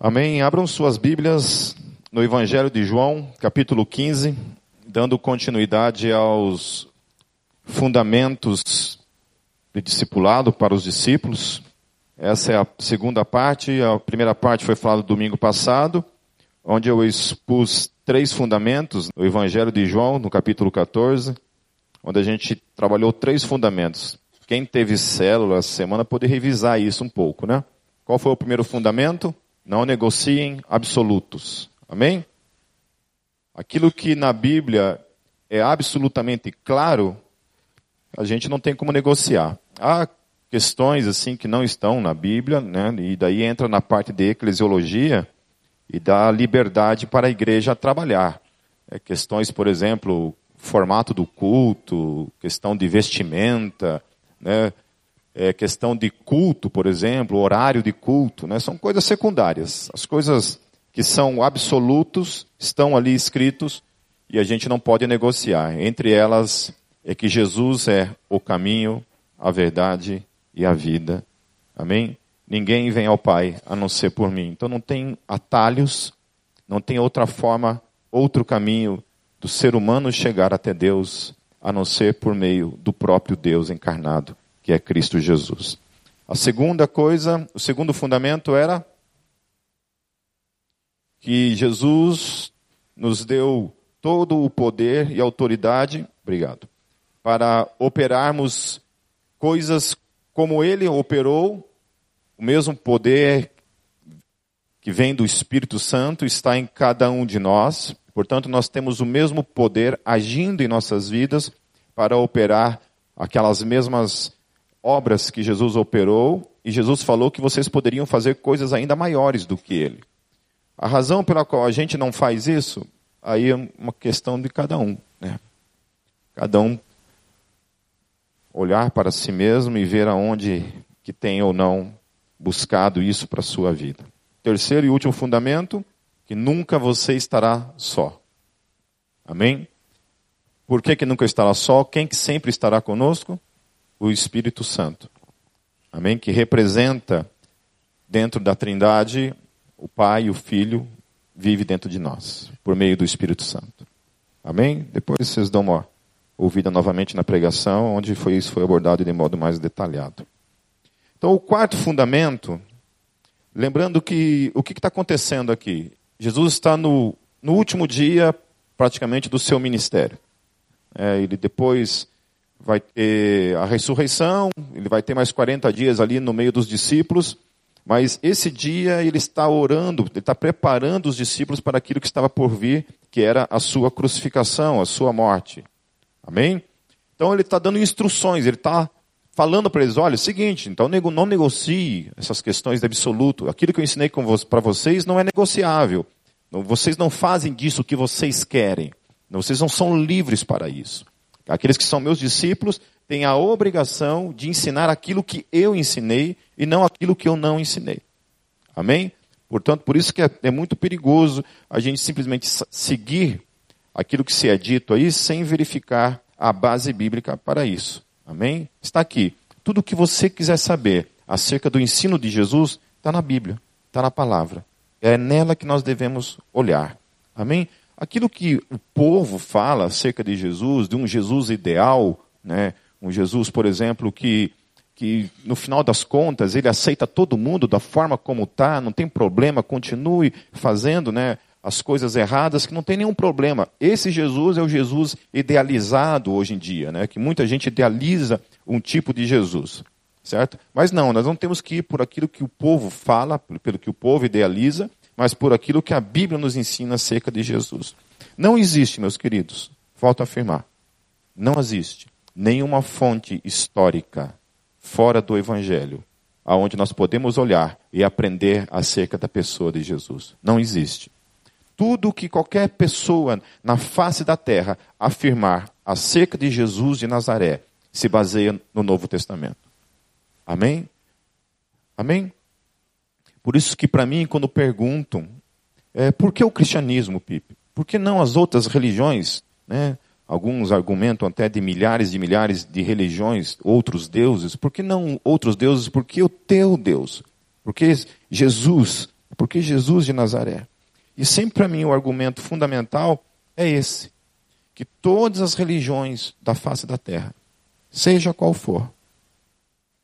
Amém. Abram suas Bíblias no Evangelho de João, capítulo 15, dando continuidade aos fundamentos de discipulado para os discípulos. Essa é a segunda parte. A primeira parte foi falada domingo passado, onde eu expus três fundamentos no Evangelho de João, no capítulo 14, onde a gente trabalhou três fundamentos. Quem teve célula essa semana pode revisar isso um pouco, né? Qual foi o primeiro fundamento? Não negociem absolutos. Amém? Aquilo que na Bíblia é absolutamente claro, a gente não tem como negociar. Há questões assim que não estão na Bíblia, né? E daí entra na parte de eclesiologia e dá liberdade para a igreja trabalhar. É, questões, por exemplo, formato do culto, questão de vestimenta, né? É, questão de culto, por exemplo, horário de culto, né? são coisas secundárias. As coisas que são absolutos estão ali escritos e a gente não pode negociar. Entre elas é que Jesus é o caminho, a verdade e a vida. Amém? Ninguém vem ao Pai a não ser por mim. Então não tem atalhos, não tem outra forma, outro caminho do ser humano chegar até Deus a não ser por meio do próprio Deus encarnado que é Cristo Jesus. A segunda coisa, o segundo fundamento era que Jesus nos deu todo o poder e autoridade, obrigado, para operarmos coisas como ele operou, o mesmo poder que vem do Espírito Santo está em cada um de nós. Portanto, nós temos o mesmo poder agindo em nossas vidas para operar aquelas mesmas obras que Jesus operou e Jesus falou que vocês poderiam fazer coisas ainda maiores do que ele. A razão pela qual a gente não faz isso, aí é uma questão de cada um. Né? Cada um olhar para si mesmo e ver aonde que tem ou não buscado isso para a sua vida. Terceiro e último fundamento, que nunca você estará só. Amém? Por que, que nunca estará só? Quem que sempre estará conosco? O Espírito Santo. Amém? Que representa dentro da Trindade o Pai e o Filho vive dentro de nós, por meio do Espírito Santo. Amém? Depois vocês dão uma ouvida novamente na pregação, onde foi, isso foi abordado de modo mais detalhado. Então, o quarto fundamento, lembrando que o que está acontecendo aqui? Jesus está no, no último dia, praticamente, do seu ministério. É, ele depois vai ter a ressurreição, ele vai ter mais 40 dias ali no meio dos discípulos, mas esse dia ele está orando, ele está preparando os discípulos para aquilo que estava por vir, que era a sua crucificação, a sua morte. Amém? Então ele está dando instruções, ele está falando para eles: olha, é o seguinte, então não negocie essas questões de absoluto. Aquilo que eu ensinei para vocês não é negociável. Vocês não fazem disso o que vocês querem. Vocês não são livres para isso. Aqueles que são meus discípulos têm a obrigação de ensinar aquilo que eu ensinei e não aquilo que eu não ensinei. Amém? Portanto, por isso que é, é muito perigoso a gente simplesmente seguir aquilo que se é dito aí sem verificar a base bíblica para isso. Amém? Está aqui. Tudo o que você quiser saber acerca do ensino de Jesus está na Bíblia, está na palavra. É nela que nós devemos olhar. Amém? Aquilo que o povo fala acerca de Jesus, de um Jesus ideal, né? um Jesus, por exemplo, que, que no final das contas ele aceita todo mundo da forma como está, não tem problema, continue fazendo né, as coisas erradas, que não tem nenhum problema. Esse Jesus é o Jesus idealizado hoje em dia, né? que muita gente idealiza um tipo de Jesus. Certo? Mas não, nós não temos que ir por aquilo que o povo fala, pelo que o povo idealiza, mas por aquilo que a Bíblia nos ensina acerca de Jesus. Não existe, meus queridos, volto a afirmar, não existe nenhuma fonte histórica fora do Evangelho aonde nós podemos olhar e aprender acerca da pessoa de Jesus. Não existe. Tudo que qualquer pessoa na face da terra afirmar acerca de Jesus de Nazaré se baseia no Novo Testamento. Amém? Amém? Por isso que para mim, quando perguntam, é, por que o cristianismo, Pipe? Por que não as outras religiões? Né? Alguns argumentam até de milhares e milhares de religiões, outros deuses. Por que não outros deuses? Por que o teu Deus? Porque Jesus Porque Jesus de Nazaré. E sempre para mim o argumento fundamental é esse: que todas as religiões da face da terra, seja qual for,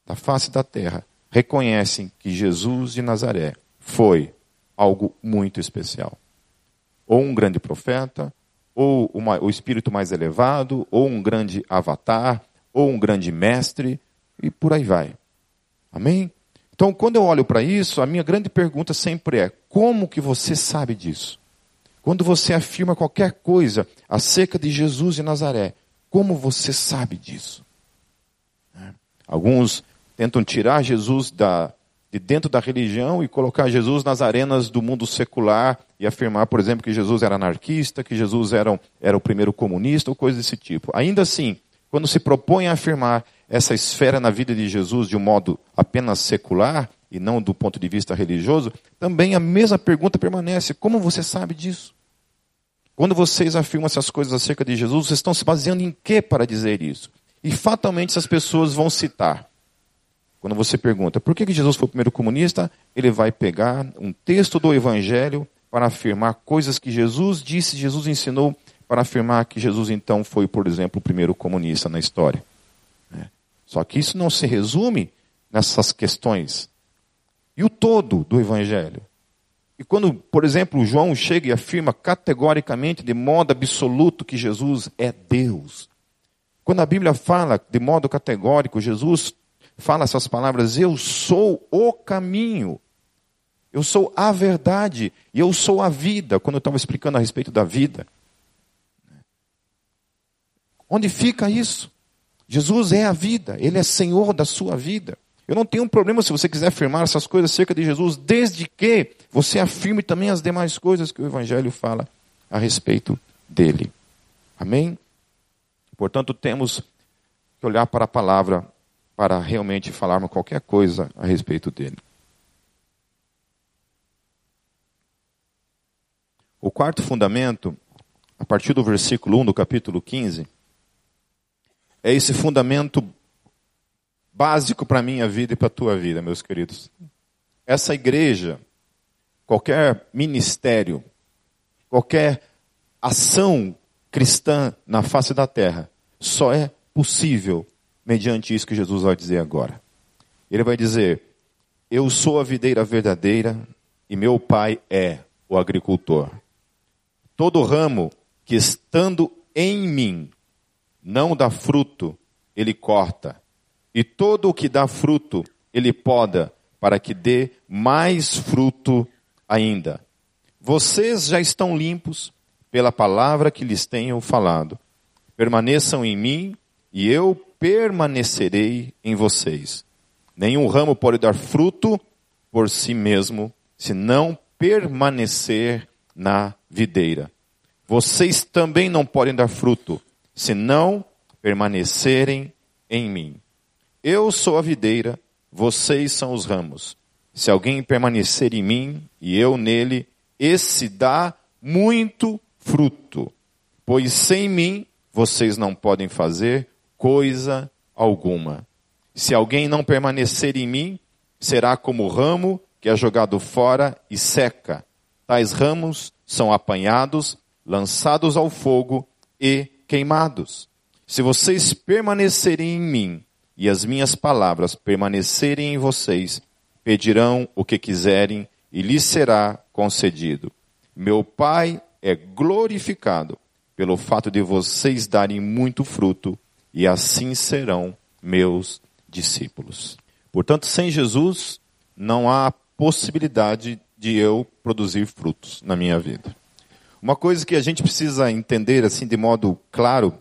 da face da terra, reconhecem que Jesus de Nazaré foi algo muito especial. Ou um grande profeta, ou uma, o espírito mais elevado, ou um grande avatar, ou um grande mestre, e por aí vai. Amém? Então, quando eu olho para isso, a minha grande pergunta sempre é: como que você sabe disso? Quando você afirma qualquer coisa acerca de Jesus de Nazaré, como você sabe disso? É. Alguns tentam tirar Jesus da, de dentro da religião e colocar Jesus nas arenas do mundo secular e afirmar, por exemplo, que Jesus era anarquista, que Jesus era, era o primeiro comunista ou coisa desse tipo. Ainda assim, quando se propõe a afirmar essa esfera na vida de Jesus de um modo apenas secular e não do ponto de vista religioso, também a mesma pergunta permanece: como você sabe disso? Quando vocês afirmam essas coisas acerca de Jesus, vocês estão se baseando em quê para dizer isso? E fatalmente essas pessoas vão citar. Quando você pergunta por que Jesus foi o primeiro comunista, ele vai pegar um texto do Evangelho para afirmar coisas que Jesus disse, Jesus ensinou, para afirmar que Jesus então foi, por exemplo, o primeiro comunista na história. Só que isso não se resume nessas questões. E o todo do Evangelho? E quando, por exemplo, João chega e afirma categoricamente, de modo absoluto, que Jesus é Deus. Quando a Bíblia fala de modo categórico, Jesus fala essas palavras: Eu sou o caminho, eu sou a verdade e eu sou a vida. Quando eu estava explicando a respeito da vida. Onde fica isso? Jesus é a vida, Ele é Senhor da sua vida. Eu não tenho um problema se você quiser afirmar essas coisas acerca de Jesus, desde que você afirme também as demais coisas que o Evangelho fala a respeito dele. Amém? Portanto, temos que olhar para a palavra para realmente falarmos qualquer coisa a respeito dele. O quarto fundamento, a partir do versículo 1 do capítulo 15, é esse fundamento básico para a minha vida e para a tua vida, meus queridos. Essa igreja, qualquer ministério, qualquer ação cristã na face da terra, só é possível mediante isso que Jesus vai dizer agora. Ele vai dizer: Eu sou a videira verdadeira e meu pai é o agricultor. Todo ramo que estando em mim não dá fruto, ele corta. E todo o que dá fruto, ele poda, para que dê mais fruto ainda. Vocês já estão limpos pela palavra que lhes tenho falado. Permaneçam em mim e eu permanecerei em vocês. Nenhum ramo pode dar fruto por si mesmo, se não permanecer na videira. Vocês também não podem dar fruto se não permanecerem em mim. Eu sou a videira, vocês são os ramos. Se alguém permanecer em mim e eu nele, esse dá muito fruto. Pois sem mim vocês não podem fazer coisa alguma. Se alguém não permanecer em mim, será como o ramo que é jogado fora e seca. Tais ramos são apanhados, lançados ao fogo e queimados. Se vocês permanecerem em mim e as minhas palavras permanecerem em vocês, pedirão o que quiserem e lhes será concedido. Meu Pai é glorificado pelo fato de vocês darem muito fruto e assim serão meus discípulos. Portanto, sem Jesus não há possibilidade de eu produzir frutos na minha vida. Uma coisa que a gente precisa entender assim de modo claro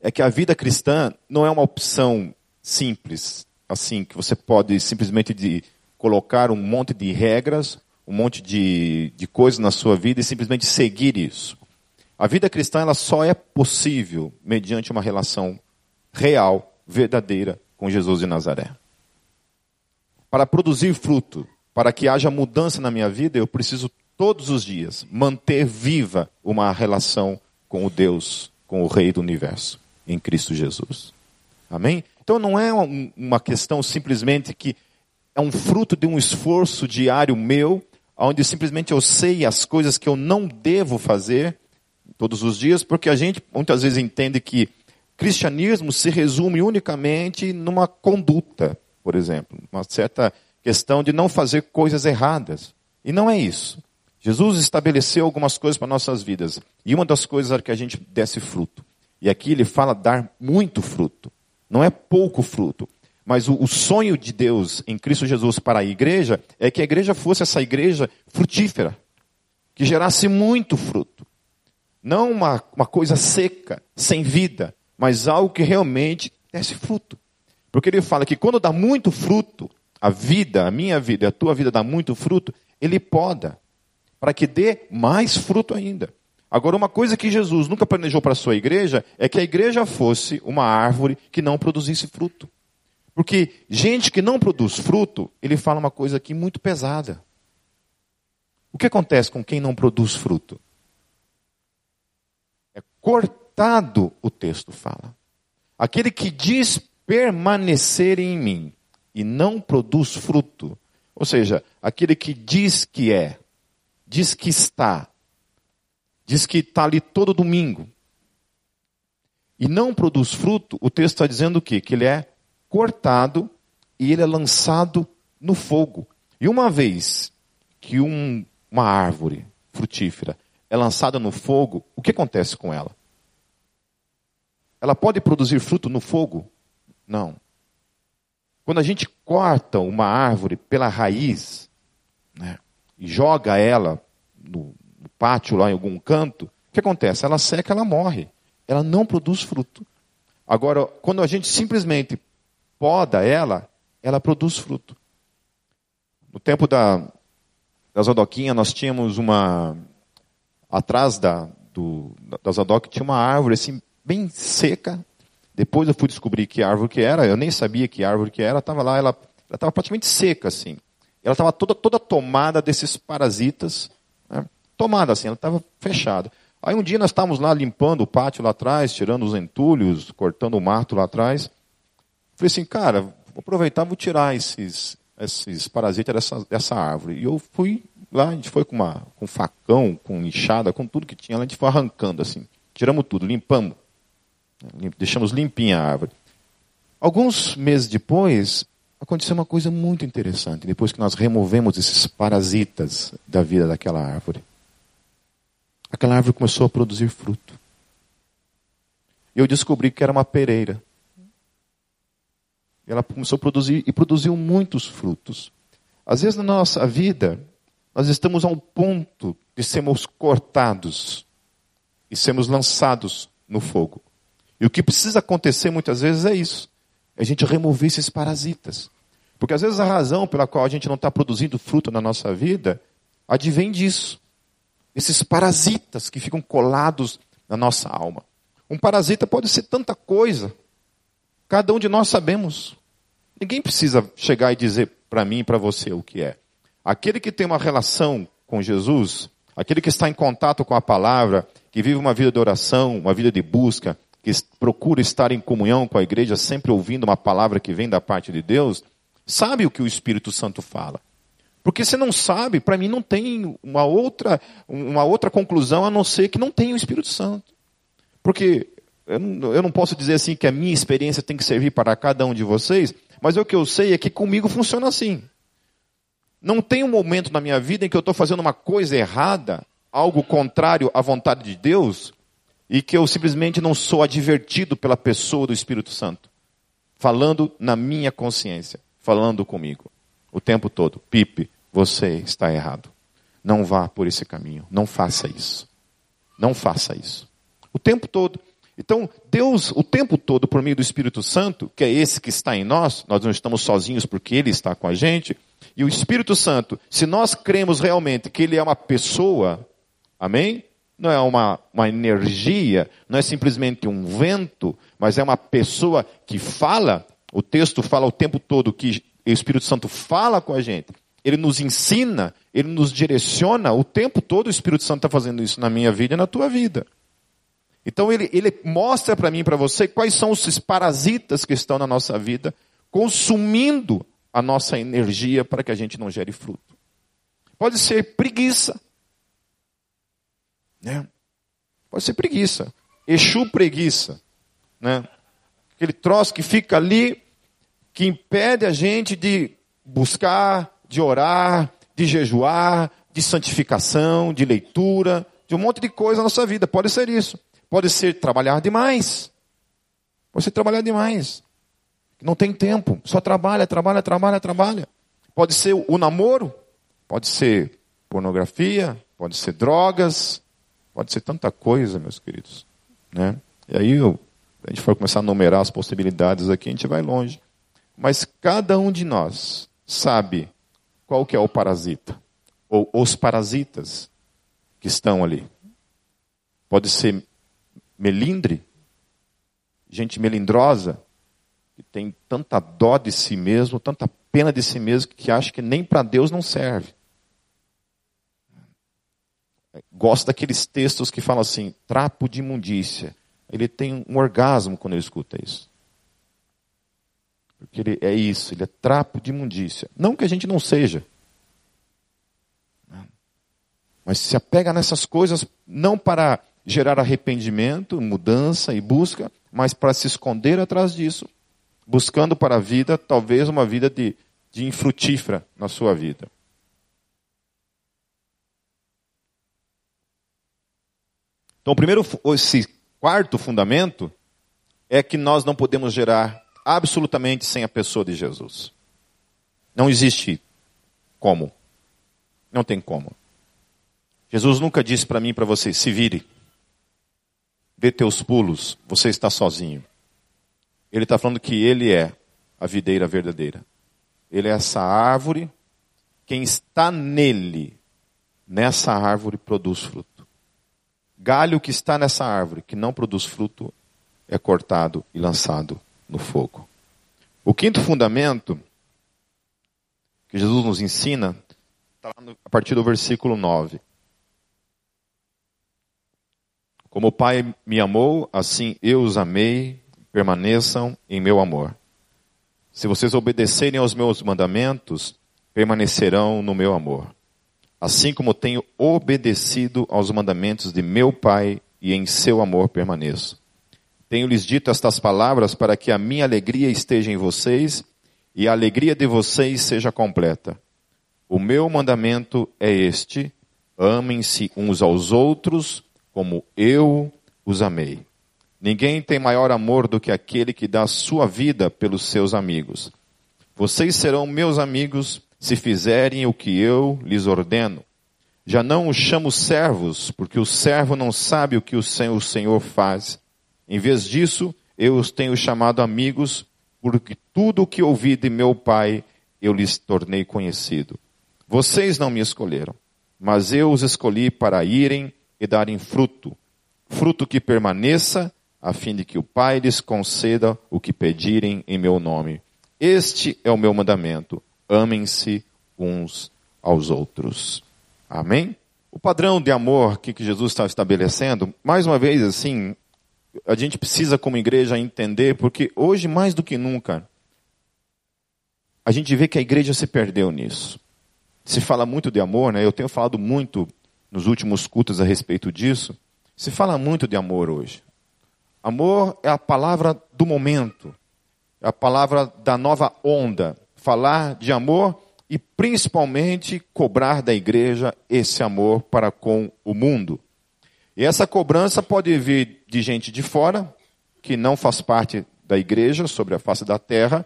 é que a vida cristã não é uma opção simples, assim que você pode simplesmente de colocar um monte de regras, um monte de, de coisas na sua vida e simplesmente seguir isso. A vida cristã ela só é possível mediante uma relação real, verdadeira com Jesus de Nazaré. Para produzir fruto, para que haja mudança na minha vida, eu preciso todos os dias, manter viva uma relação com o Deus, com o Rei do universo, em Cristo Jesus. Amém? Então não é uma questão simplesmente que é um fruto de um esforço diário meu, onde simplesmente eu sei as coisas que eu não devo fazer todos os dias, porque a gente muitas vezes entende que cristianismo se resume unicamente numa conduta, por exemplo, uma certa questão de não fazer coisas erradas. E não é isso. Jesus estabeleceu algumas coisas para nossas vidas. E uma das coisas era que a gente desse fruto. E aqui ele fala dar muito fruto. Não é pouco fruto. Mas o, o, sonho de Deus em Cristo Jesus para a igreja é que a igreja fosse essa igreja frutífera, que gerasse muito fruto. Não uma, uma coisa seca, sem vida, mas algo que realmente desse fruto. Porque ele fala que quando dá muito fruto, a vida, a minha vida e a tua vida dá muito fruto, ele poda, para que dê mais fruto ainda. Agora, uma coisa que Jesus nunca planejou para a sua igreja é que a igreja fosse uma árvore que não produzisse fruto. Porque gente que não produz fruto, ele fala uma coisa aqui muito pesada. O que acontece com quem não produz fruto? Cortado, o texto fala. Aquele que diz permanecer em mim e não produz fruto, ou seja, aquele que diz que é, diz que está, diz que está ali todo domingo, e não produz fruto, o texto está dizendo o quê? Que ele é cortado e ele é lançado no fogo. E uma vez que um, uma árvore frutífera é lançada no fogo, o que acontece com ela? Ela pode produzir fruto no fogo? Não. Quando a gente corta uma árvore pela raiz né, e joga ela no, no pátio lá em algum canto, o que acontece? Ela seca, ela morre. Ela não produz fruto. Agora, quando a gente simplesmente poda ela, ela produz fruto. No tempo da, da Zodoquinha, nós tínhamos uma. Atrás da, do, da tinha uma árvore assim, bem seca, depois eu fui descobrir que árvore que era, eu nem sabia que árvore que era, estava lá, ela estava praticamente seca assim. Ela estava toda, toda tomada desses parasitas, né? tomada assim, ela estava fechada. Aí um dia nós estávamos lá limpando o pátio lá atrás, tirando os entulhos, cortando o mato lá atrás. Falei assim, cara, vou aproveitar vou tirar esses, esses parasitas dessa, dessa árvore. E eu fui lá, a gente foi com, uma, com facão, com enxada, com tudo que tinha, a gente foi arrancando assim. Tiramos tudo, limpamos. Deixamos limpinha a árvore. Alguns meses depois, aconteceu uma coisa muito interessante, depois que nós removemos esses parasitas da vida daquela árvore. Aquela árvore começou a produzir fruto. E eu descobri que era uma pereira. Ela começou a produzir e produziu muitos frutos. Às vezes na nossa vida, nós estamos a um ponto de sermos cortados e sermos lançados no fogo. E o que precisa acontecer muitas vezes é isso: é a gente remover esses parasitas. Porque às vezes a razão pela qual a gente não está produzindo fruto na nossa vida advém disso. Esses parasitas que ficam colados na nossa alma. Um parasita pode ser tanta coisa. Cada um de nós sabemos. Ninguém precisa chegar e dizer para mim e para você o que é. Aquele que tem uma relação com Jesus, aquele que está em contato com a palavra, que vive uma vida de oração, uma vida de busca, que procura estar em comunhão com a igreja, sempre ouvindo uma palavra que vem da parte de Deus, sabe o que o Espírito Santo fala. Porque se não sabe, para mim não tem uma outra, uma outra conclusão a não ser que não tem o Espírito Santo. Porque eu não, eu não posso dizer assim que a minha experiência tem que servir para cada um de vocês, mas o que eu sei é que comigo funciona assim. Não tem um momento na minha vida em que eu estou fazendo uma coisa errada, algo contrário à vontade de Deus, e que eu simplesmente não sou advertido pela pessoa do Espírito Santo, falando na minha consciência, falando comigo o tempo todo: Pipe, você está errado. Não vá por esse caminho. Não faça isso. Não faça isso. O tempo todo. Então, Deus, o tempo todo, por meio do Espírito Santo, que é esse que está em nós, nós não estamos sozinhos porque Ele está com a gente, e o Espírito Santo, se nós cremos realmente que Ele é uma pessoa, amém? Não é uma, uma energia, não é simplesmente um vento, mas é uma pessoa que fala. O texto fala o tempo todo que o Espírito Santo fala com a gente. Ele nos ensina, ele nos direciona o tempo todo. O Espírito Santo está fazendo isso na minha vida e na tua vida. Então ele, ele mostra para mim e para você quais são os parasitas que estão na nossa vida, consumindo a nossa energia para que a gente não gere fruto. Pode ser preguiça. Né? Pode ser preguiça. Exu preguiça. Né? Aquele troço que fica ali, que impede a gente de buscar, de orar, de jejuar, de santificação, de leitura, de um monte de coisa na nossa vida. Pode ser isso. Pode ser trabalhar demais. Pode ser trabalhar demais. Não tem tempo. Só trabalha, trabalha, trabalha, trabalha. Pode ser o namoro. Pode ser pornografia. Pode ser drogas. Pode ser tanta coisa, meus queridos. Né? E aí, a gente for começar a numerar as possibilidades aqui, a gente vai longe. Mas cada um de nós sabe qual que é o parasita. Ou os parasitas que estão ali. Pode ser melindre, gente melindrosa, que tem tanta dó de si mesmo, tanta pena de si mesmo, que acha que nem para Deus não serve. Gosto daqueles textos que falam assim, trapo de imundícia. Ele tem um orgasmo quando ele escuta isso. Porque ele é isso, ele é trapo de imundícia. Não que a gente não seja. Mas se apega nessas coisas não para gerar arrependimento, mudança e busca, mas para se esconder atrás disso, buscando para a vida, talvez uma vida de, de infrutífera na sua vida. Então, primeiro, esse quarto fundamento é que nós não podemos gerar absolutamente sem a pessoa de Jesus. Não existe como. Não tem como. Jesus nunca disse para mim e para você, se vire dê teus pulos, você está sozinho. Ele está falando que ele é a videira verdadeira. Ele é essa árvore, quem está nele, nessa árvore produz fruto. Galho que está nessa árvore, que não produz fruto, é cortado e lançado no fogo. O quinto fundamento que Jesus nos ensina está a partir do versículo 9. Como o Pai me amou, assim eu os amei, permaneçam em meu amor. Se vocês obedecerem aos meus mandamentos, permanecerão no meu amor. Assim como tenho obedecido aos mandamentos de meu Pai e em seu amor permaneço. Tenho-lhes dito estas palavras para que a minha alegria esteja em vocês e a alegria de vocês seja completa. O meu mandamento é este: amem-se uns aos outros como eu os amei. Ninguém tem maior amor do que aquele que dá sua vida pelos seus amigos. Vocês serão meus amigos se fizerem o que eu lhes ordeno. Já não os chamo servos, porque o servo não sabe o que o Senhor faz. Em vez disso, eu os tenho chamado amigos, porque tudo o que ouvi de meu Pai eu lhes tornei conhecido. Vocês não me escolheram, mas eu os escolhi para irem e darem fruto, fruto que permaneça, a fim de que o Pai lhes conceda o que pedirem em meu nome. Este é o meu mandamento: amem-se uns aos outros. Amém? O padrão de amor que Jesus está estabelecendo, mais uma vez assim, a gente precisa como igreja entender, porque hoje mais do que nunca, a gente vê que a igreja se perdeu nisso. Se fala muito de amor, né? Eu tenho falado muito nos últimos cultos a respeito disso, se fala muito de amor hoje. Amor é a palavra do momento, é a palavra da nova onda. Falar de amor e principalmente cobrar da igreja esse amor para com o mundo. E essa cobrança pode vir de gente de fora, que não faz parte da igreja sobre a face da terra,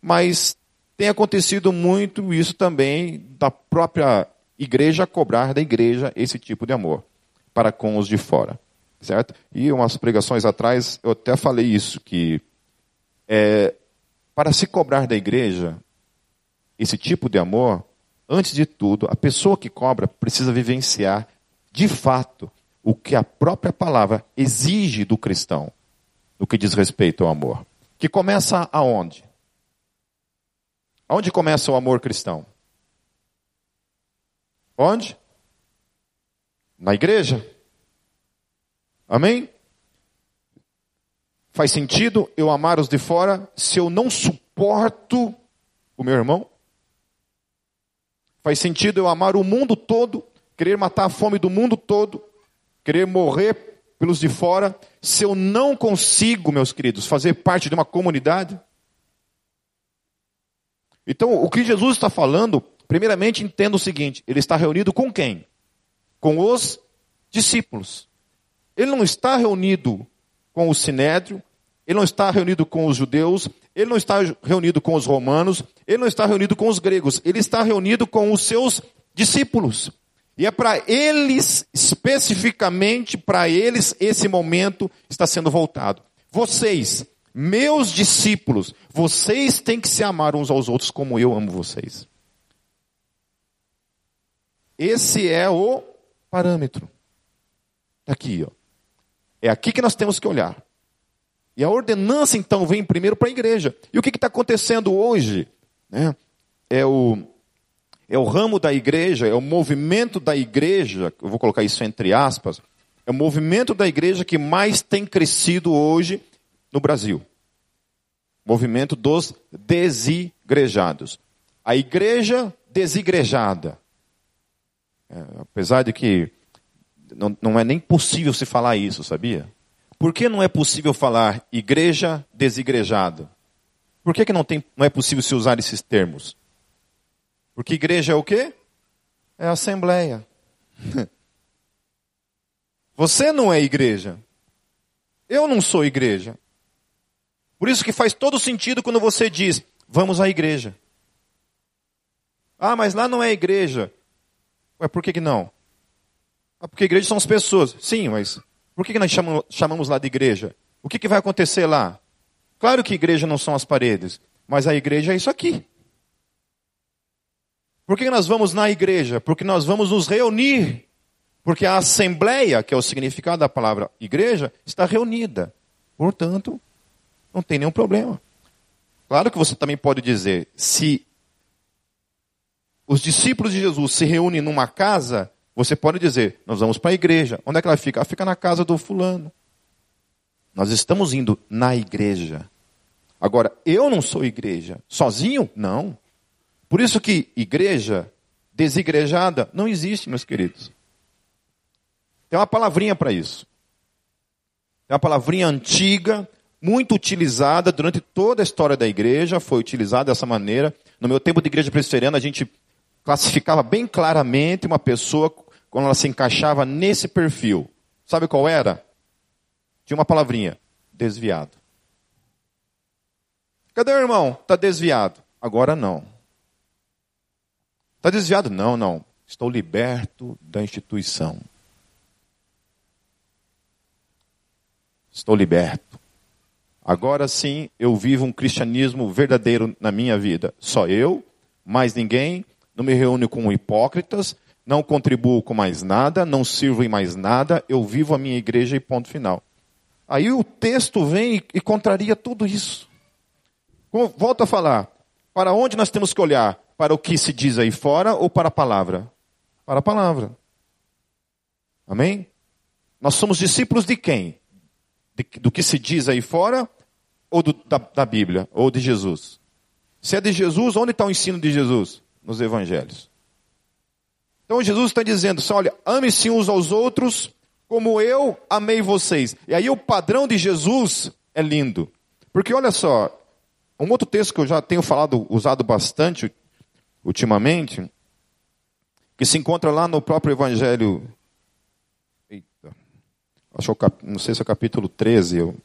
mas tem acontecido muito isso também da própria igreja cobrar da igreja esse tipo de amor para com os de fora, certo? E umas pregações atrás eu até falei isso que é, para se cobrar da igreja esse tipo de amor, antes de tudo, a pessoa que cobra precisa vivenciar de fato o que a própria palavra exige do cristão no que diz respeito ao amor. Que começa aonde? Aonde começa o amor cristão? Onde? Na igreja. Amém? Faz sentido eu amar os de fora se eu não suporto o meu irmão? Faz sentido eu amar o mundo todo, querer matar a fome do mundo todo, querer morrer pelos de fora, se eu não consigo, meus queridos, fazer parte de uma comunidade? Então, o que Jesus está falando, primeiramente entenda o seguinte: ele está reunido com quem? Com os discípulos. Ele não está reunido com o sinédrio, ele não está reunido com os judeus, ele não está reunido com os romanos, ele não está reunido com os gregos, ele está reunido com os seus discípulos. E é para eles, especificamente para eles, esse momento está sendo voltado. Vocês, meus discípulos, vocês têm que se amar uns aos outros como eu amo vocês. Esse é o parâmetro. Aqui, ó. É aqui que nós temos que olhar. E a ordenança, então, vem primeiro para a igreja. E o que está acontecendo hoje? Né? É, o, é o ramo da igreja, é o movimento da igreja, eu vou colocar isso entre aspas, é o movimento da igreja que mais tem crescido hoje no Brasil. Movimento dos desigrejados. A igreja desigrejada. É, apesar de que não, não é nem possível se falar isso, sabia? Por que não é possível falar igreja desigrejada? Por que, que não, tem, não é possível se usar esses termos? Porque igreja é o quê? É assembleia. Você não é igreja. Eu não sou igreja. Por isso que faz todo sentido quando você diz, vamos à igreja. Ah, mas lá não é igreja. Ué, por que, que não? Ah, porque igreja são as pessoas. Sim, mas por que, nós chamamos, chamamos lá de igreja? O que, que vai acontecer lá? Claro que igreja não são as paredes, mas a igreja é isso aqui. Por que nós vamos na igreja? Porque nós vamos nos reunir. Porque a assembleia, que é o significado da palavra igreja, está reunida. Portanto, não tem nenhum problema. Claro que você também pode dizer, se os discípulos de Jesus se reúnem numa casa, você pode dizer, nós vamos para a igreja. Onde é que ela fica? Ela fica na casa do fulano. Nós estamos indo na igreja. Agora, eu não sou igreja. Sozinho? Não. Por isso que igreja desigrejada não existe, meus queridos. Tem uma palavrinha para isso. Tem uma palavrinha antiga, muito utilizada durante toda a história da igreja, foi utilizada dessa maneira. No meu tempo de igreja presbiteriana, a gente classificava bem claramente uma pessoa quando ela se encaixava nesse perfil. Sabe qual era? Tinha uma palavrinha: desviado. Cadê o irmão? Está desviado. Agora não. Está desviado? Não, não. Estou liberto da instituição. Estou liberto. Agora sim eu vivo um cristianismo verdadeiro na minha vida. Só eu, mais ninguém. Não me reúno com hipócritas, não contribuo com mais nada, não sirvo em mais nada, eu vivo a minha igreja e ponto final. Aí o texto vem e, contraria tudo isso. Volto a falar, para onde nós temos que olhar? Para o que se diz aí fora ou para a palavra? Para a palavra. Amém? Nós somos discípulos de quem? De, do que se diz aí fora ou do, da, da Bíblia? Ou de Jesus? Se é de Jesus, onde está o ensino de Jesus? Nos evangelhos. Então Jesus está dizendo assim, olha, ame-se uns aos outros como eu amei vocês. E aí o padrão de Jesus é lindo. Porque olha só, um outro texto que eu já tenho falado, usado bastante ultimamente, que se encontra lá no próprio Evangelho. Eita, acho que, não sei se é o capítulo 13. Eu,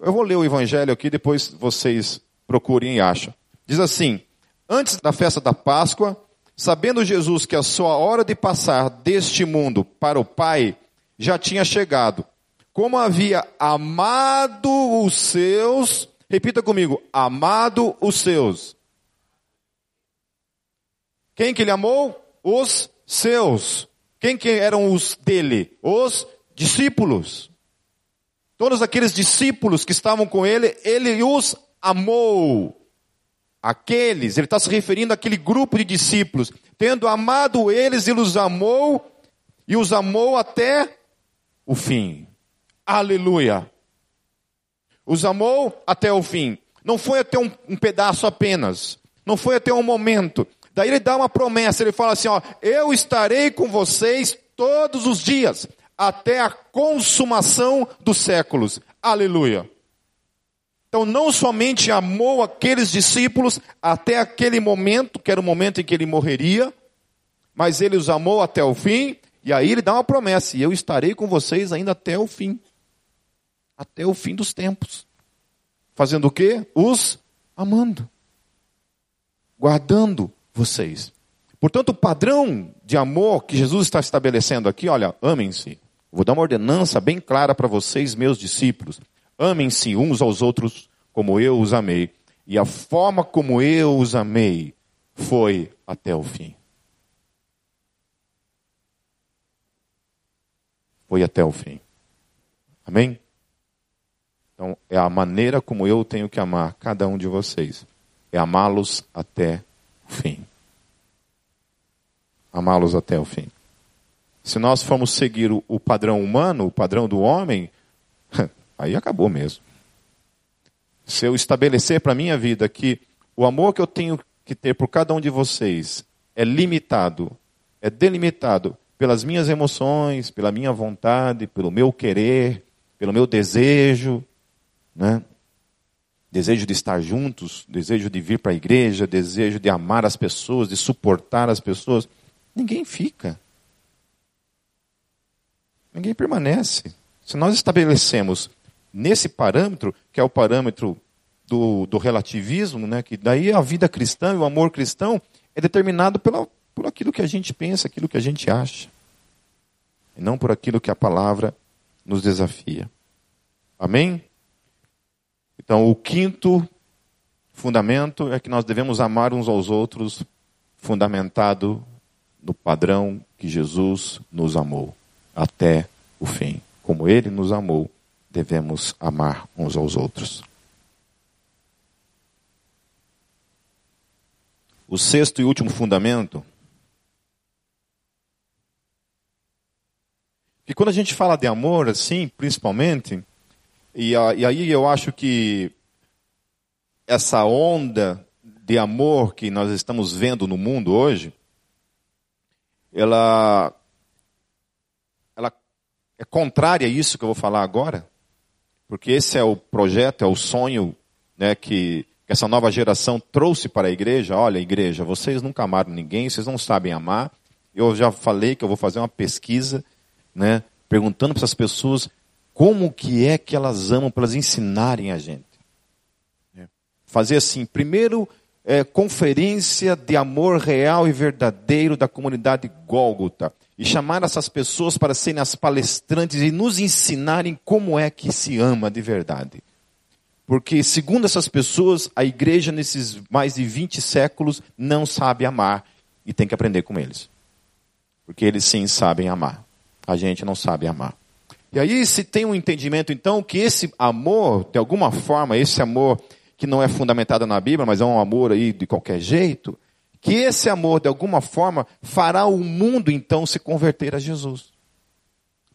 eu vou ler o Evangelho aqui, depois vocês procurem e acham. Diz assim: Antes da festa da Páscoa, Sabendo Jesus que a sua hora de passar deste mundo para o Pai já tinha chegado, como havia amado os seus, repita comigo, amado os seus. Quem que ele amou? Os seus. Quem que eram os dele? Os discípulos. Todos aqueles discípulos que estavam com ele, ele os amou. Aqueles, ele está se referindo àquele grupo de discípulos, tendo amado eles, ele os amou e os amou até o fim. Aleluia. Os amou até o fim. Não foi até um, um pedaço apenas. Não foi até um momento. Daí ele dá uma promessa, ele fala assim, ó, eu estarei com vocês todos os dias, até a consumação dos séculos. Aleluia. Então, não somente amou aqueles discípulos até aquele momento, que era o momento em que ele morreria, mas ele os amou até o fim, e aí ele dá uma promessa: e eu estarei com vocês ainda até o fim até o fim dos tempos. Fazendo o quê? Os amando, guardando vocês. Portanto, o padrão de amor que Jesus está estabelecendo aqui, olha, amem-se. Vou dar uma ordenança bem clara para vocês, meus discípulos. Amem-se uns aos outros como eu os amei. E a forma como eu os amei foi até o fim. Foi até o fim. Amém? Então, é a maneira como eu tenho que amar cada um de vocês. É amá-los até o fim. Amá-los até o fim. Se nós formos seguir o padrão humano, o padrão do homem, Aí acabou mesmo. Se eu estabelecer para a minha vida que o amor que eu tenho que ter por cada um de vocês é limitado, é delimitado pelas minhas emoções, pela minha vontade, pelo meu querer, pelo meu desejo, né? Desejo de estar juntos, desejo de vir para a igreja, desejo de amar as pessoas, de suportar as pessoas. Ninguém fica. Ninguém permanece. Se nós estabelecemos nesse parâmetro, que é o parâmetro do, do relativismo, né, que daí a vida cristã e o amor cristão é determinado pela, por aquilo que a gente pensa, aquilo que a gente acha, e não por aquilo que a palavra nos desafia. Amém? Então, o quinto fundamento é que nós devemos amar uns aos outros, fundamentado no padrão que Jesus nos amou até o fim. Como ele nos amou, devemos amar uns aos outros. O sexto e último fundamento. Que quando a gente fala de amor, assim, principalmente, e, e aí eu acho que essa onda de amor que nós estamos vendo no mundo hoje, ela, ela é contrária a isso que eu vou falar agora. Porque esse é o projeto, é o sonho né, que, que essa nova geração trouxe para a igreja. Olha, igreja, vocês nunca amaram ninguém, vocês não sabem amar. Eu já falei que eu vou fazer uma pesquisa, né, perguntando para essas pessoas como que é que elas amam, para elas ensinarem a gente. É. Fazer assim, primeiro, é, conferência de amor real e verdadeiro da comunidade Gólgota e chamar essas pessoas para serem as palestrantes e nos ensinarem como é que se ama de verdade. Porque, segundo essas pessoas, a igreja, nesses mais de 20 séculos, não sabe amar e tem que aprender com eles. Porque eles sim sabem amar. A gente não sabe amar. E aí se tem um entendimento, então, que esse amor, de alguma forma, esse amor que não é fundamentado na Bíblia, mas é um amor aí de qualquer jeito, que esse amor, de alguma forma, fará o mundo então se converter a Jesus.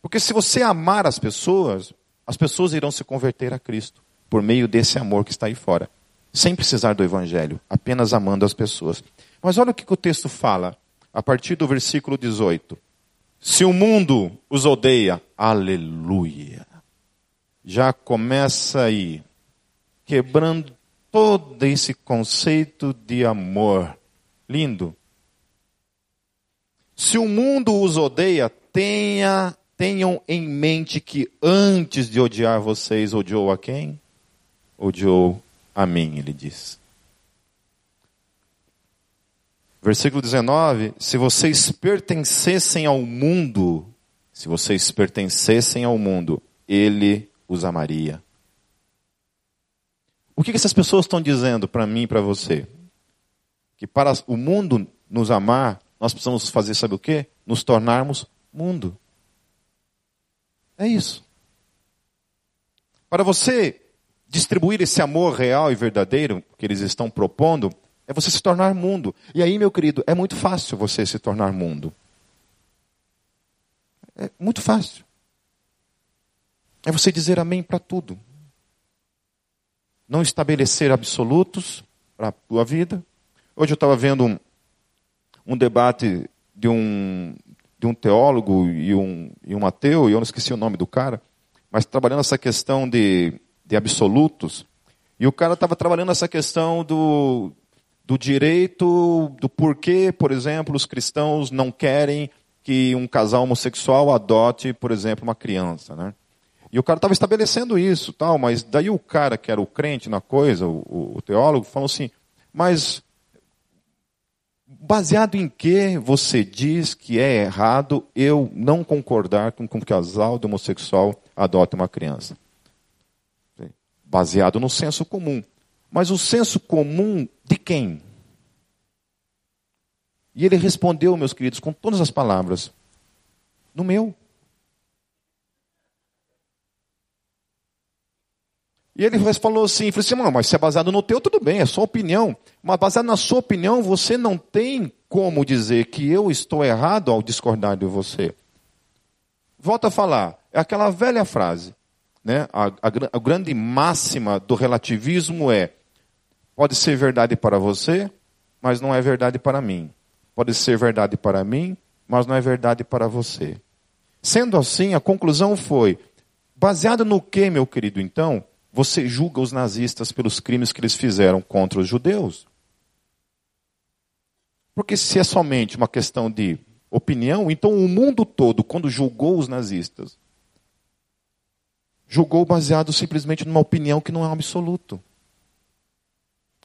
Porque se você amar as pessoas, as pessoas irão se converter a Cristo, por meio desse amor que está aí fora. Sem precisar do Evangelho, apenas amando as pessoas. Mas olha o que o texto fala, a partir do versículo 18. Se o mundo os odeia, aleluia. Já começa aí, quebrando todo esse conceito de amor Lindo. Se o mundo os odeia, tenha, tenham em mente que antes de odiar vocês, odiou a quem? Odiou a mim, ele diz. Versículo 19: Se vocês pertencessem ao mundo, se vocês pertencessem ao mundo, ele os amaria. O que essas pessoas estão dizendo para mim e para você? Que para o mundo nos amar, nós precisamos fazer, sabe o quê? Nos tornarmos mundo. É isso. Para você distribuir esse amor real e verdadeiro que eles estão propondo, é você se tornar mundo. E aí, meu querido, é muito fácil você se tornar mundo. É muito fácil. É você dizer amém para tudo. Não estabelecer absolutos para a tua vida, Hoje eu estava vendo um, um debate de um, de um teólogo e um, e um ateu, e eu não esqueci o nome do cara, mas trabalhando essa questão de, de absolutos, e o cara estava trabalhando essa questão do, do direito, do porquê, por exemplo, os cristãos não querem que um casal homossexual adote, por exemplo, uma criança, né? E o cara estava estabelecendo isso, tal, mas daí o cara que era o crente na coisa, o, o teólogo, falou assim: mas baseado em que você diz que é errado eu não concordar com que um casal de homossexual adote uma criança? Baseado no senso comum. Mas o senso comum de quem? E ele respondeu, meus queridos, com todas as palavras: no meu. E ele falou assim, falou assim, mas se é baseado no teu, tudo bem, é sua opinião. Mas baseado na sua opinião, você não tem como dizer que eu estou errado ao discordar de você. Volto a falar, é aquela velha frase, né? A, a, a grande máxima do relativismo é, pode ser verdade para você, mas não é verdade para mim. Pode ser verdade para mim, mas não é verdade para você. Sendo assim, a conclusão foi, baseada no que, meu querido, então? Você julga os nazistas pelos crimes que eles fizeram contra os judeus? Porque se é somente uma questão de opinião, então o mundo todo, quando julgou os nazistas, julgou baseado simplesmente numa opinião que não é um absoluto.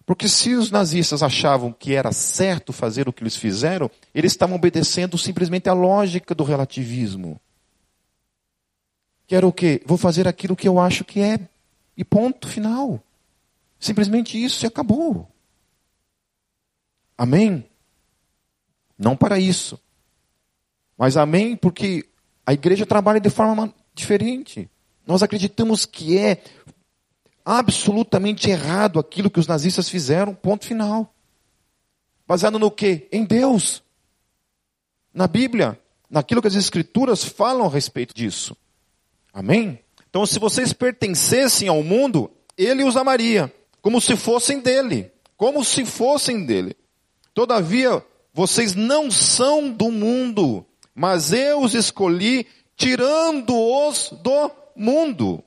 Porque se os nazistas achavam que era certo fazer o que eles fizeram, eles estavam obedecendo simplesmente à lógica do relativismo. Que era o quê? Vou fazer aquilo que eu acho que é e ponto final. Simplesmente isso e acabou. Amém? Não para isso. Mas amém porque a igreja trabalha de forma diferente. Nós acreditamos que é absolutamente errado aquilo que os nazistas fizeram, ponto final. Baseado no que? Em Deus. Na Bíblia, naquilo que as Escrituras falam a respeito disso. Amém? Então, se vocês pertencessem ao mundo, ele os amaria, como se fossem dele, como se fossem dele. Todavia, vocês não são do mundo, mas eu os escolhi tirando-os do mundo.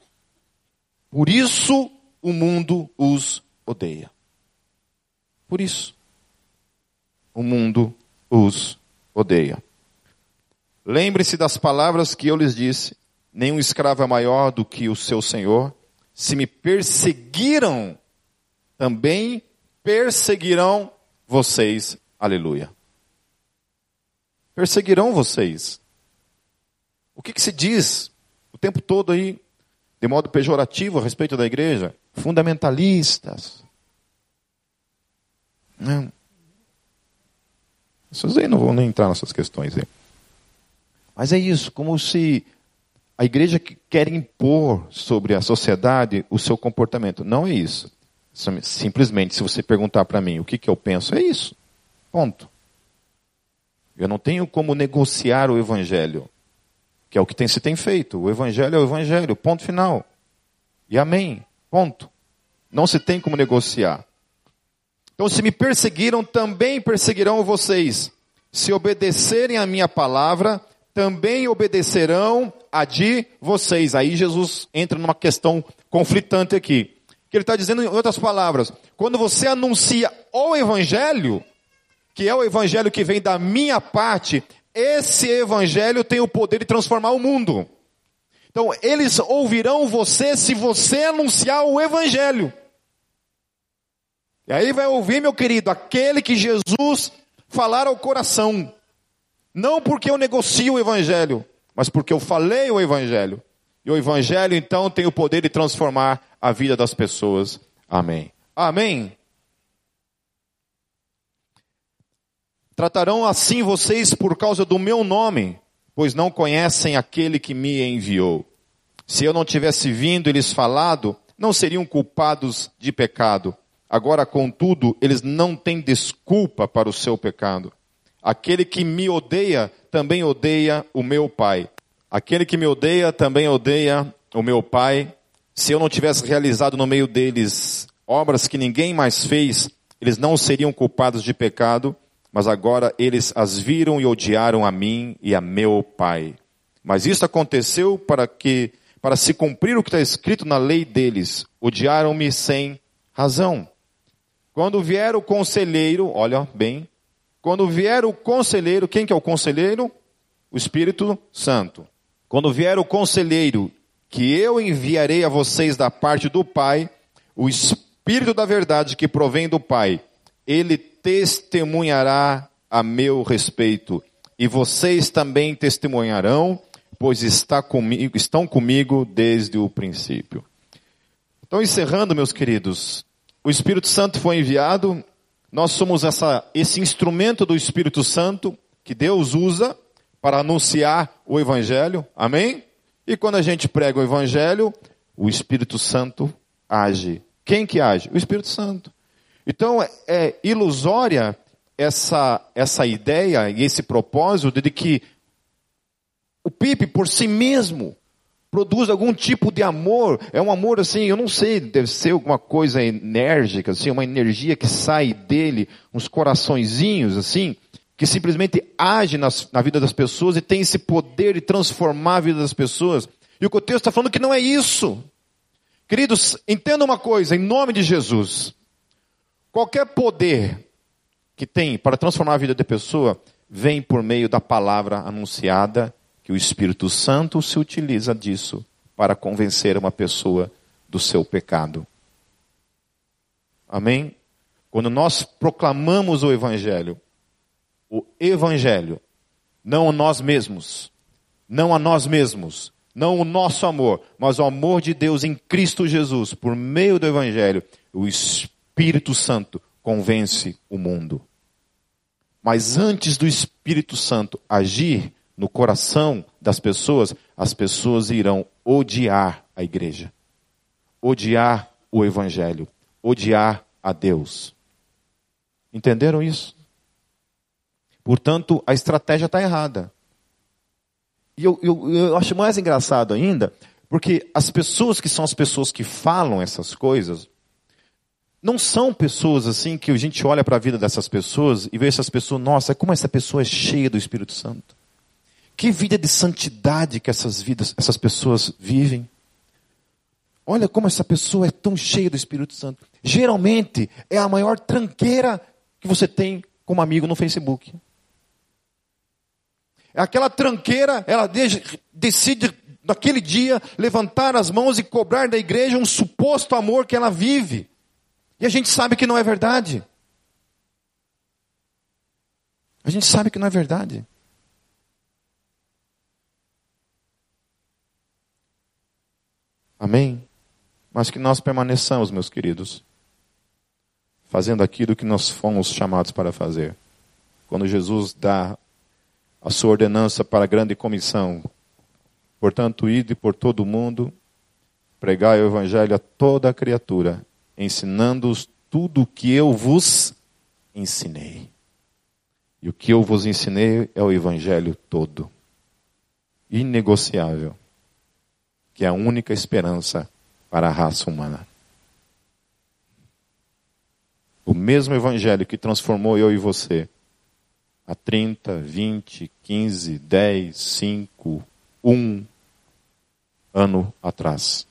Por isso o mundo os odeia. Por isso o mundo os odeia. Lembre-se das palavras que eu lhes disse nenhum escravo é maior do que o seu senhor. Se me perseguiram, também perseguirão vocês. Aleluia. Perseguirão vocês. O que, que se diz o tempo todo aí, de modo pejorativo a respeito da igreja? Fundamentalistas. Não. Essas aí não vão nem entrar nessas questões aí. Mas é isso, como se a igreja quer impor sobre a sociedade o seu comportamento. Não é isso. Simplesmente, se você perguntar para mim o que, que eu penso, é isso. Ponto. Eu não tenho como negociar o evangelho, que é o que tem, se tem feito. O evangelho é o evangelho, ponto final. E amém, ponto. Não se tem como negociar. Então, se me perseguiram, também perseguirão vocês. Se obedecerem a minha palavra, também obedecerão a de vocês. Aí Jesus entra numa questão conflitante aqui. Que ele está dizendo, em outras palavras, quando você anuncia o Evangelho, que é o Evangelho que vem da minha parte, esse Evangelho tem o poder de transformar o mundo. Então, eles ouvirão você se você anunciar o Evangelho. E aí vai ouvir, meu querido, aquele que Jesus falar ao coração. Não porque eu negocio o Evangelho, mas porque eu falei o Evangelho. E o Evangelho, então, tem o poder de transformar a vida das pessoas. Amém. Amém. Tratarão assim vocês por causa do meu nome, pois não conhecem aquele que me enviou. Se eu não tivesse vindo e lhes falado, não seriam culpados de pecado. Agora, contudo, eles não têm desculpa para o seu pecado. Aquele que me odeia também odeia o meu Pai. Aquele que me odeia também odeia o meu Pai. Se eu não tivesse realizado no meio deles obras que ninguém mais fez, eles não seriam culpados de pecado. mas agora eles as viram e odiaram a mim e a meu Pai. Mas isso aconteceu para que, para se cumprir o que está escrito na lei deles, odiaram-me sem razão. Quando vier o conselheiro, olha bem, quando vier o conselheiro, quem que é o conselheiro? O Espírito Santo. Quando vier o conselheiro, que eu enviarei a vocês da parte do Pai, o Espírito da verdade que provém do Pai, ele testemunhará a meu respeito. E vocês também testemunharão, pois está comigo, estão comigo desde o princípio. Então, encerrando, meus queridos, o Espírito Santo foi enviado, nós somos essa, esse instrumento do Espírito Santo que Deus usa para anunciar o Evangelho, amém? E quando a gente prega o Evangelho, o Espírito Santo age. Quem que age? O Espírito Santo. Então é, é ilusória essa, essa ideia e esse propósito de que o Pipe por si mesmo produz algum tipo de amor, é um amor assim, eu não sei, deve ser alguma coisa enérgica, assim, uma energia que sai dele, uns coraçõezinhos assim, que simplesmente age nas, na vida das pessoas e tem esse poder de transformar a vida das pessoas. E o que o texto está falando que não é isso. Queridos, entenda uma coisa, em nome de Jesus. Qualquer poder que tem para transformar a vida da pessoa vem por meio da palavra anunciada que o Espírito Santo se utiliza disso para convencer uma pessoa do seu pecado. Amém? Quando nós proclamamos o Evangelho, o Evangelho, não a nós mesmos, não a nós mesmos, não o nosso amor, mas o amor de Deus em Cristo Jesus, por meio do Evangelho, o Espírito Santo convence o mundo. Mas antes do Espírito Santo agir, no coração das pessoas, as pessoas irão odiar a igreja, odiar o evangelho, odiar a Deus. Entenderam isso? Portanto, a estratégia está errada. E eu, eu, eu acho mais engraçado ainda, porque as pessoas que são as pessoas que falam essas coisas, não são pessoas assim que a gente olha para a vida dessas pessoas e vê essas pessoas, nossa, como essa pessoa é cheia do Espírito Santo. Que vida de santidade que essas vidas, essas pessoas vivem. Olha como essa pessoa é tão cheia do Espírito Santo. Geralmente é a maior tranqueira que você tem como amigo no Facebook. É aquela tranqueira, ela decide naquele dia levantar as mãos e cobrar da igreja um suposto amor que ela vive. E a gente sabe que não é verdade. A gente sabe que não é verdade. Amém? Mas que nós permaneçamos, meus queridos, fazendo aquilo que nós fomos chamados para fazer. Quando Jesus dá a sua ordenança para a grande comissão, portanto, ide por todo o mundo, pregai o evangelho a toda a criatura, ensinando-os tudo o que eu vos ensinei. E o que eu vos ensinei é o evangelho todo, inegociável que é a única esperança para a raça humana. O mesmo evangelho que transformou eu e você há 30, 20, 15, 10, 5, 1 ano atrás.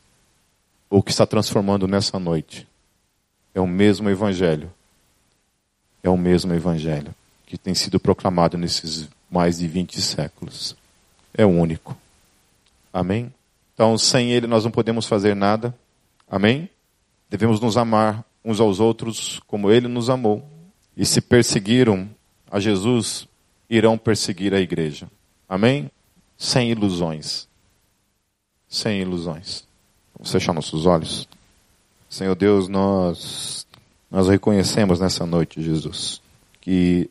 O que está transformando nessa noite é o mesmo evangelho. É o mesmo evangelho que tem sido proclamado nesses mais de 20 séculos. É o único. Amém? Então, sem Ele nós não podemos fazer nada. Amém? Devemos nos amar uns aos outros como Ele nos amou. E se perseguiram a Jesus, irão perseguir a igreja. Amém? Sem ilusões. Sem ilusões. Vamos fechar nossos olhos. Senhor Deus, nós, nós reconhecemos nessa noite, Jesus, que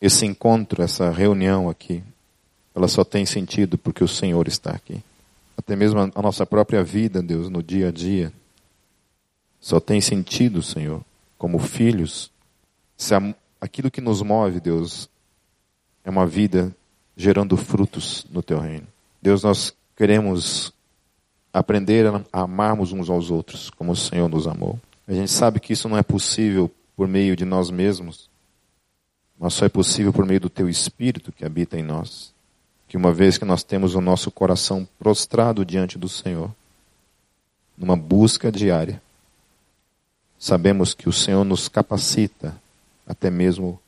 esse encontro, essa reunião aqui, ela só tem sentido porque o Senhor está aqui até mesmo a nossa própria vida, Deus, no dia a dia, só tem sentido, Senhor, como filhos, se aquilo que nos move, Deus, é uma vida gerando frutos no Teu reino. Deus, nós queremos aprender a amarmos uns aos outros, como o Senhor nos amou. A gente sabe que isso não é possível por meio de nós mesmos, mas só é possível por meio do teu Espírito que habita em nós. Que uma vez que nós temos o nosso coração prostrado diante do Senhor, numa busca diária, sabemos que o Senhor nos capacita até mesmo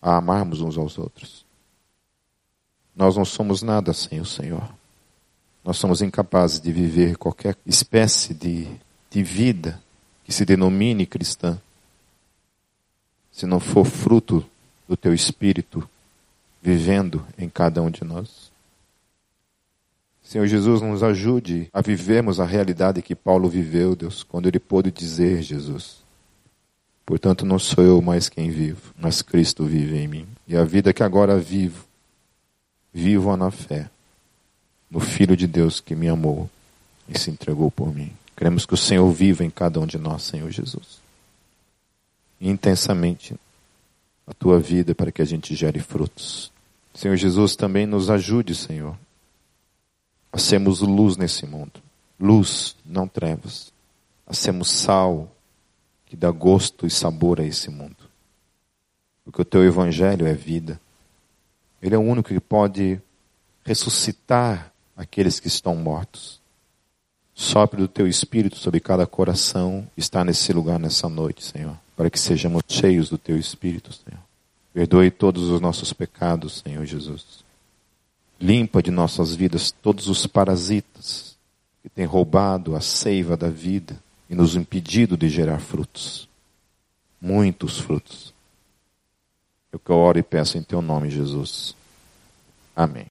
a amarmos uns aos outros. Nós não somos nada sem o Senhor. Nós somos incapazes de viver qualquer espécie de, de vida que se denomine cristã, se não for fruto do teu espírito vivendo em cada um de nós. Senhor Jesus, nos ajude a vivermos a realidade que Paulo viveu, Deus, quando ele pôde dizer, Jesus. Portanto, não sou eu mais quem vivo, mas Cristo vive em mim. E a vida que agora vivo, vivo-a na fé, no Filho de Deus que me amou e se entregou por mim. Queremos que o Senhor viva em cada um de nós, Senhor Jesus. Intensamente a tua vida para que a gente gere frutos. Senhor Jesus, também nos ajude, Senhor, a sermos luz nesse mundo. Luz, não trevas. A sermos sal que dá gosto e sabor a esse mundo. Porque o teu evangelho é vida. Ele é o único que pode ressuscitar aqueles que estão mortos. Sopre do teu espírito sobre cada coração está nesse lugar nessa noite, Senhor, para que sejamos cheios do teu espírito, Senhor. Perdoe todos os nossos pecados, Senhor Jesus. Limpa de nossas vidas todos os parasitas que têm roubado a seiva da vida e nos impedido de gerar frutos. Muitos frutos. Eu que oro e peço em teu nome, Jesus. Amém.